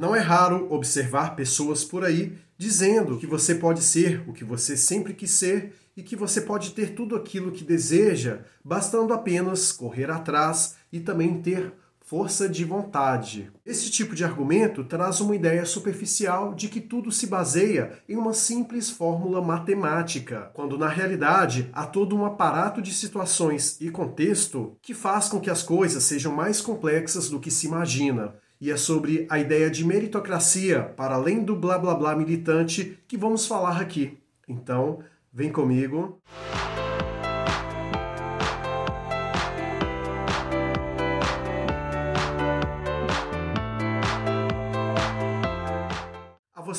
Não é raro observar pessoas por aí dizendo que você pode ser o que você sempre quis ser e que você pode ter tudo aquilo que deseja, bastando apenas correr atrás e também ter força de vontade. Esse tipo de argumento traz uma ideia superficial de que tudo se baseia em uma simples fórmula matemática, quando na realidade há todo um aparato de situações e contexto que faz com que as coisas sejam mais complexas do que se imagina. E é sobre a ideia de meritocracia, para além do blá blá blá militante, que vamos falar aqui. Então, vem comigo.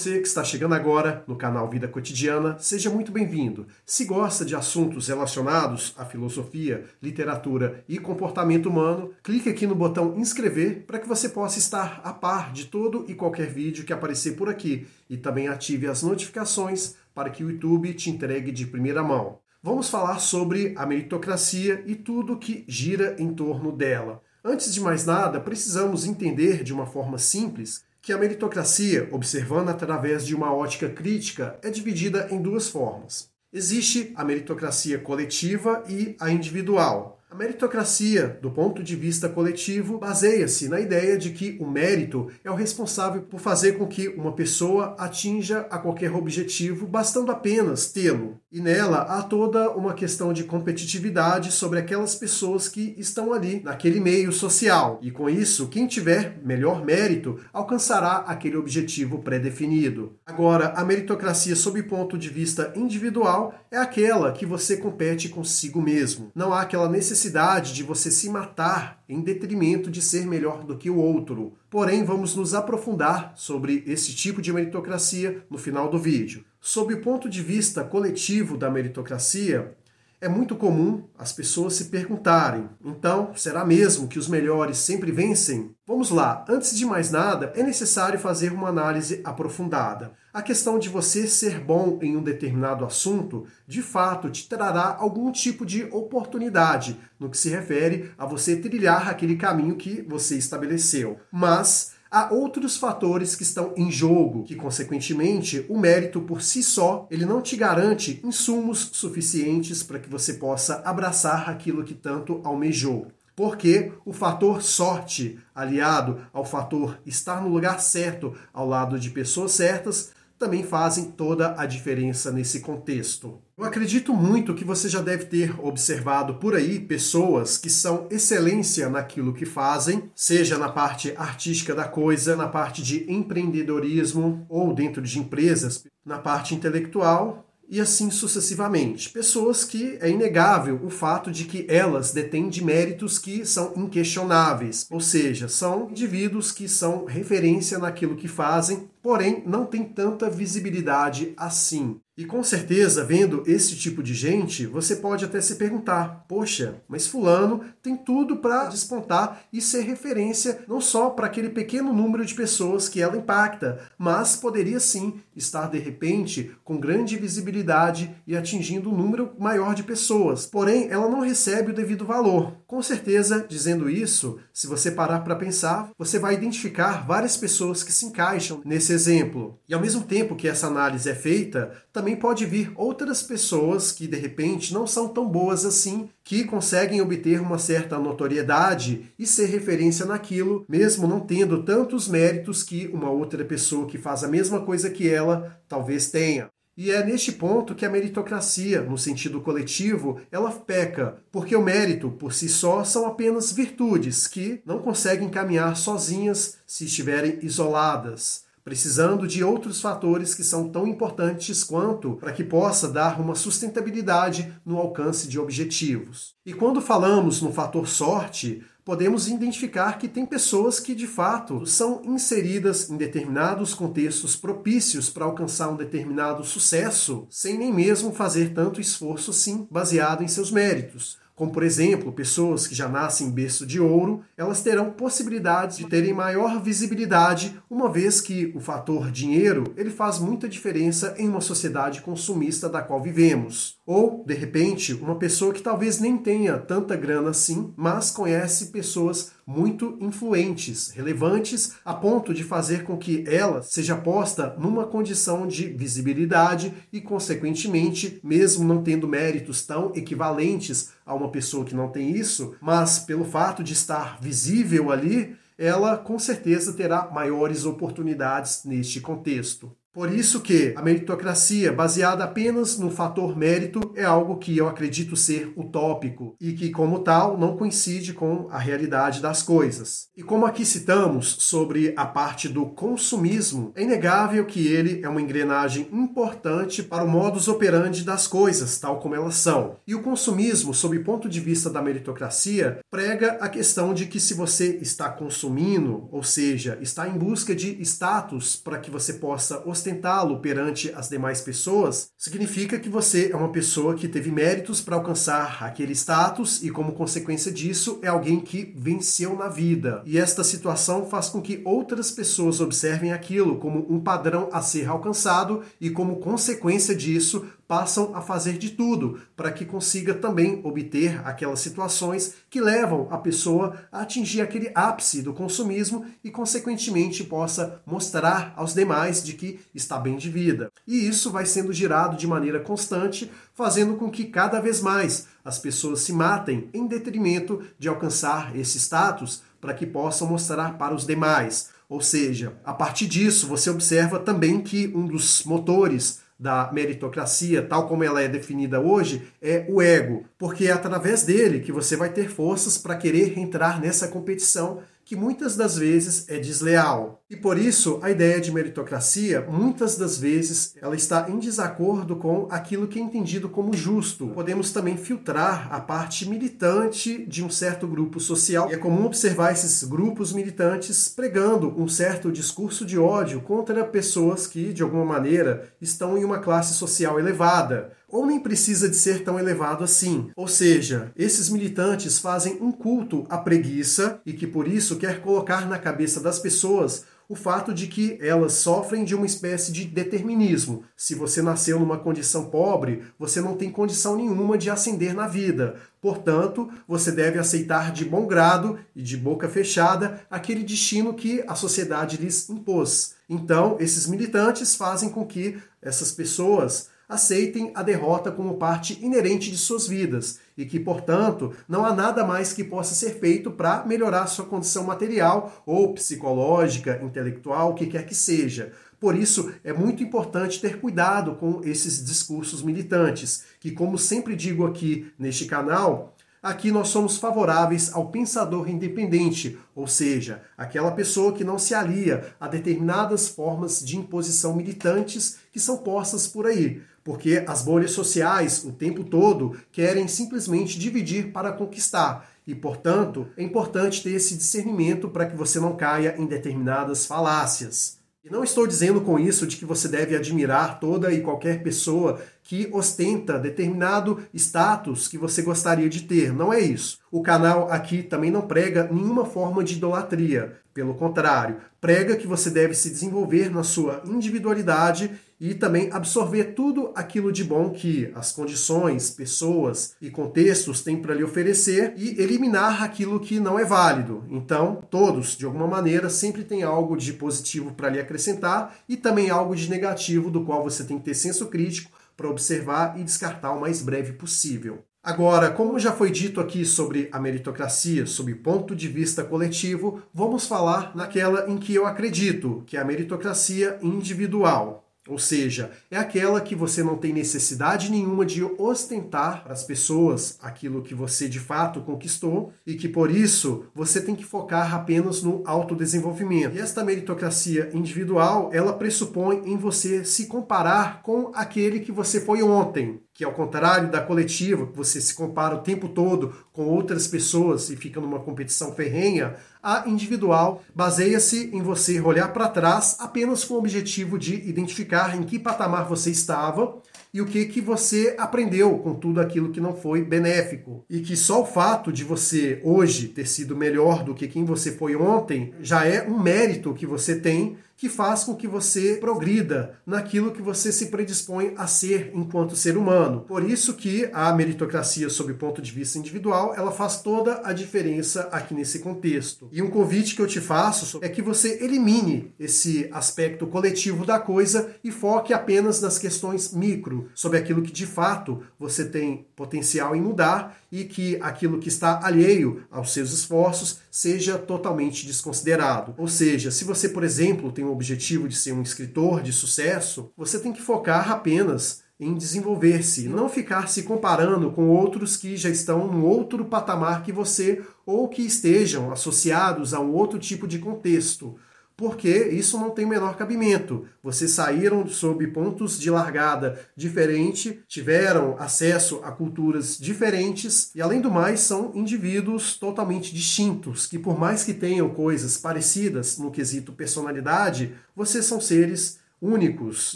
Você que está chegando agora no canal Vida Cotidiana, seja muito bem-vindo. Se gosta de assuntos relacionados à filosofia, literatura e comportamento humano, clique aqui no botão inscrever para que você possa estar a par de todo e qualquer vídeo que aparecer por aqui e também ative as notificações para que o YouTube te entregue de primeira mão. Vamos falar sobre a meritocracia e tudo que gira em torno dela. Antes de mais nada, precisamos entender de uma forma simples que a meritocracia, observando através de uma ótica crítica, é dividida em duas formas. Existe a meritocracia coletiva e a individual. A meritocracia, do ponto de vista coletivo, baseia-se na ideia de que o mérito é o responsável por fazer com que uma pessoa atinja a qualquer objetivo, bastando apenas tê-lo. E nela há toda uma questão de competitividade sobre aquelas pessoas que estão ali, naquele meio social. E com isso, quem tiver melhor mérito alcançará aquele objetivo pré-definido. Agora, a meritocracia, sob ponto de vista individual, é aquela que você compete consigo mesmo. Não há aquela necessidade necessidade de você se matar em detrimento de ser melhor do que o outro. Porém, vamos nos aprofundar sobre esse tipo de meritocracia no final do vídeo. Sob o ponto de vista coletivo da meritocracia, é muito comum as pessoas se perguntarem: então, será mesmo que os melhores sempre vencem? Vamos lá, antes de mais nada, é necessário fazer uma análise aprofundada. A questão de você ser bom em um determinado assunto, de fato, te trará algum tipo de oportunidade no que se refere a você trilhar aquele caminho que você estabeleceu. Mas há outros fatores que estão em jogo, que consequentemente o mérito por si só, ele não te garante insumos suficientes para que você possa abraçar aquilo que tanto almejou. Porque o fator sorte, aliado ao fator estar no lugar certo, ao lado de pessoas certas, também fazem toda a diferença nesse contexto. Eu acredito muito que você já deve ter observado por aí pessoas que são excelência naquilo que fazem, seja na parte artística da coisa, na parte de empreendedorismo ou dentro de empresas, na parte intelectual e assim sucessivamente. Pessoas que é inegável o fato de que elas detêm de méritos que são inquestionáveis, ou seja, são indivíduos que são referência naquilo que fazem, porém não têm tanta visibilidade assim. E com certeza, vendo esse tipo de gente, você pode até se perguntar: poxa, mas Fulano tem tudo para despontar e ser referência não só para aquele pequeno número de pessoas que ela impacta, mas poderia sim estar de repente com grande visibilidade e atingindo um número maior de pessoas. Porém, ela não recebe o devido valor. Com certeza, dizendo isso, se você parar para pensar, você vai identificar várias pessoas que se encaixam nesse exemplo. E ao mesmo tempo que essa análise é feita, também também pode vir outras pessoas que de repente não são tão boas assim, que conseguem obter uma certa notoriedade e ser referência naquilo, mesmo não tendo tantos méritos que uma outra pessoa que faz a mesma coisa que ela talvez tenha. E é neste ponto que a meritocracia, no sentido coletivo, ela peca, porque o mérito por si só são apenas virtudes que não conseguem caminhar sozinhas se estiverem isoladas precisando de outros fatores que são tão importantes quanto para que possa dar uma sustentabilidade no alcance de objetivos. E quando falamos no fator sorte, podemos identificar que tem pessoas que de fato são inseridas em determinados contextos propícios para alcançar um determinado sucesso, sem nem mesmo fazer tanto esforço sim, baseado em seus méritos como por exemplo, pessoas que já nascem em berço de ouro, elas terão possibilidades de terem maior visibilidade, uma vez que o fator dinheiro, ele faz muita diferença em uma sociedade consumista da qual vivemos. Ou, de repente, uma pessoa que talvez nem tenha tanta grana assim, mas conhece pessoas muito influentes, relevantes, a ponto de fazer com que ela seja posta numa condição de visibilidade e, consequentemente, mesmo não tendo méritos tão equivalentes a uma pessoa que não tem isso, mas pelo fato de estar visível ali, ela com certeza terá maiores oportunidades neste contexto. Por isso que a meritocracia, baseada apenas no fator mérito, é algo que eu acredito ser utópico e que, como tal, não coincide com a realidade das coisas. E como aqui citamos sobre a parte do consumismo, é inegável que ele é uma engrenagem importante para o modus operandi das coisas, tal como elas são. E o consumismo, sob o ponto de vista da meritocracia, prega a questão de que se você está consumindo, ou seja, está em busca de status para que você possa ostentá-lo perante as demais pessoas, significa que você é uma pessoa que teve méritos para alcançar aquele status e, como consequência disso, é alguém que venceu na vida. E esta situação faz com que outras pessoas observem aquilo como um padrão a ser alcançado e, como consequência disso, passam a fazer de tudo para que consiga também obter aquelas situações que levam a pessoa a atingir aquele ápice do consumismo e, consequentemente, possa mostrar aos demais de que está bem de vida. E isso vai sendo girado de maneira constante, fazendo com que cada vez mais as pessoas se matem em detrimento de alcançar esse status para que possam mostrar para os demais. Ou seja, a partir disso, você observa também que um dos motores da meritocracia, tal como ela é definida hoje, é o ego, porque é através dele que você vai ter forças para querer entrar nessa competição que muitas das vezes é desleal. E por isso, a ideia de meritocracia, muitas das vezes, ela está em desacordo com aquilo que é entendido como justo. Podemos também filtrar a parte militante de um certo grupo social. E é comum observar esses grupos militantes pregando um certo discurso de ódio contra pessoas que, de alguma maneira, estão em uma classe social elevada ou nem precisa de ser tão elevado assim. Ou seja, esses militantes fazem um culto à preguiça e que por isso quer colocar na cabeça das pessoas o fato de que elas sofrem de uma espécie de determinismo. Se você nasceu numa condição pobre, você não tem condição nenhuma de ascender na vida. Portanto, você deve aceitar de bom grado e de boca fechada aquele destino que a sociedade lhes impôs. Então, esses militantes fazem com que essas pessoas aceitem a derrota como parte inerente de suas vidas e que, portanto, não há nada mais que possa ser feito para melhorar sua condição material ou psicológica, intelectual, o que quer que seja. Por isso, é muito importante ter cuidado com esses discursos militantes, que, como sempre digo aqui neste canal, Aqui nós somos favoráveis ao pensador independente, ou seja, aquela pessoa que não se alia a determinadas formas de imposição militantes que são postas por aí, porque as bolhas sociais o tempo todo querem simplesmente dividir para conquistar. E, portanto, é importante ter esse discernimento para que você não caia em determinadas falácias. E não estou dizendo com isso de que você deve admirar toda e qualquer pessoa que ostenta determinado status que você gostaria de ter. Não é isso. O canal aqui também não prega nenhuma forma de idolatria. Pelo contrário, prega que você deve se desenvolver na sua individualidade e também absorver tudo aquilo de bom que as condições, pessoas e contextos têm para lhe oferecer e eliminar aquilo que não é válido. Então, todos, de alguma maneira, sempre tem algo de positivo para lhe acrescentar e também algo de negativo do qual você tem que ter senso crítico para observar e descartar o mais breve possível. Agora, como já foi dito aqui sobre a meritocracia, sob ponto de vista coletivo, vamos falar naquela em que eu acredito, que é a meritocracia individual. Ou seja, é aquela que você não tem necessidade nenhuma de ostentar para as pessoas aquilo que você de fato conquistou e que por isso você tem que focar apenas no autodesenvolvimento. E esta meritocracia individual, ela pressupõe em você se comparar com aquele que você foi ontem que ao contrário da coletiva, que você se compara o tempo todo com outras pessoas e fica numa competição ferrenha, a individual baseia-se em você olhar para trás apenas com o objetivo de identificar em que patamar você estava e o que que você aprendeu com tudo aquilo que não foi benéfico. E que só o fato de você hoje ter sido melhor do que quem você foi ontem já é um mérito que você tem que faz com que você progrida naquilo que você se predispõe a ser enquanto ser humano. Por isso que a meritocracia, sob o ponto de vista individual, ela faz toda a diferença aqui nesse contexto. E um convite que eu te faço é que você elimine esse aspecto coletivo da coisa e foque apenas nas questões micro, sobre aquilo que de fato você tem potencial em mudar e que aquilo que está alheio aos seus esforços seja totalmente desconsiderado. Ou seja, se você, por exemplo, tem o objetivo de ser um escritor de sucesso, você tem que focar apenas em desenvolver-se, não ficar se comparando com outros que já estão num outro patamar que você ou que estejam associados a um outro tipo de contexto porque isso não tem o menor cabimento. Vocês saíram sob pontos de largada diferente, tiveram acesso a culturas diferentes e, além do mais, são indivíduos totalmente distintos, que, por mais que tenham coisas parecidas no quesito personalidade, vocês são seres únicos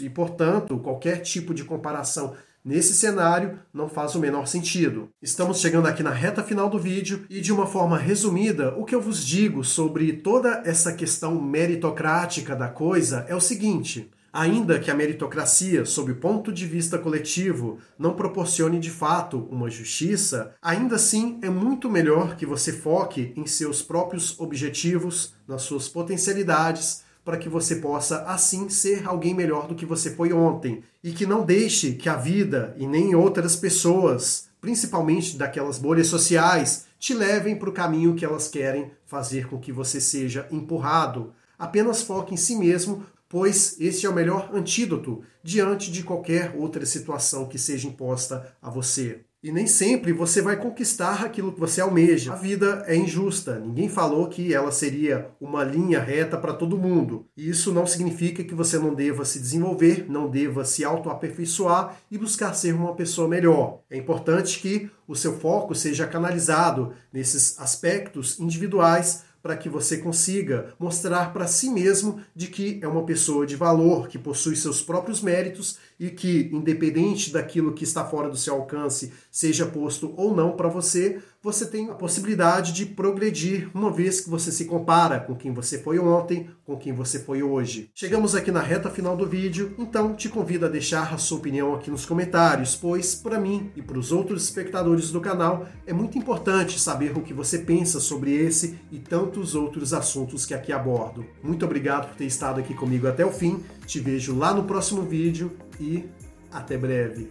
e, portanto, qualquer tipo de comparação Nesse cenário, não faz o menor sentido. Estamos chegando aqui na reta final do vídeo e, de uma forma resumida, o que eu vos digo sobre toda essa questão meritocrática da coisa é o seguinte. Ainda que a meritocracia, sob o ponto de vista coletivo, não proporcione de fato uma justiça, ainda assim é muito melhor que você foque em seus próprios objetivos, nas suas potencialidades para que você possa assim ser alguém melhor do que você foi ontem e que não deixe que a vida e nem outras pessoas, principalmente daquelas bolhas sociais, te levem para o caminho que elas querem fazer com que você seja empurrado. Apenas foque em si mesmo, pois este é o melhor antídoto diante de qualquer outra situação que seja imposta a você. E nem sempre você vai conquistar aquilo que você almeja. A vida é injusta. Ninguém falou que ela seria uma linha reta para todo mundo. E isso não significa que você não deva se desenvolver, não deva se autoaperfeiçoar e buscar ser uma pessoa melhor. É importante que o seu foco seja canalizado nesses aspectos individuais para que você consiga mostrar para si mesmo de que é uma pessoa de valor, que possui seus próprios méritos e que, independente daquilo que está fora do seu alcance, seja posto ou não para você, você tem a possibilidade de progredir uma vez que você se compara com quem você foi ontem, com quem você foi hoje. Chegamos aqui na reta final do vídeo, então te convido a deixar a sua opinião aqui nos comentários, pois para mim e para os outros espectadores do canal é muito importante saber o que você pensa sobre esse e tantos outros assuntos que aqui abordo. Muito obrigado por ter estado aqui comigo até o fim. Te vejo lá no próximo vídeo e até breve.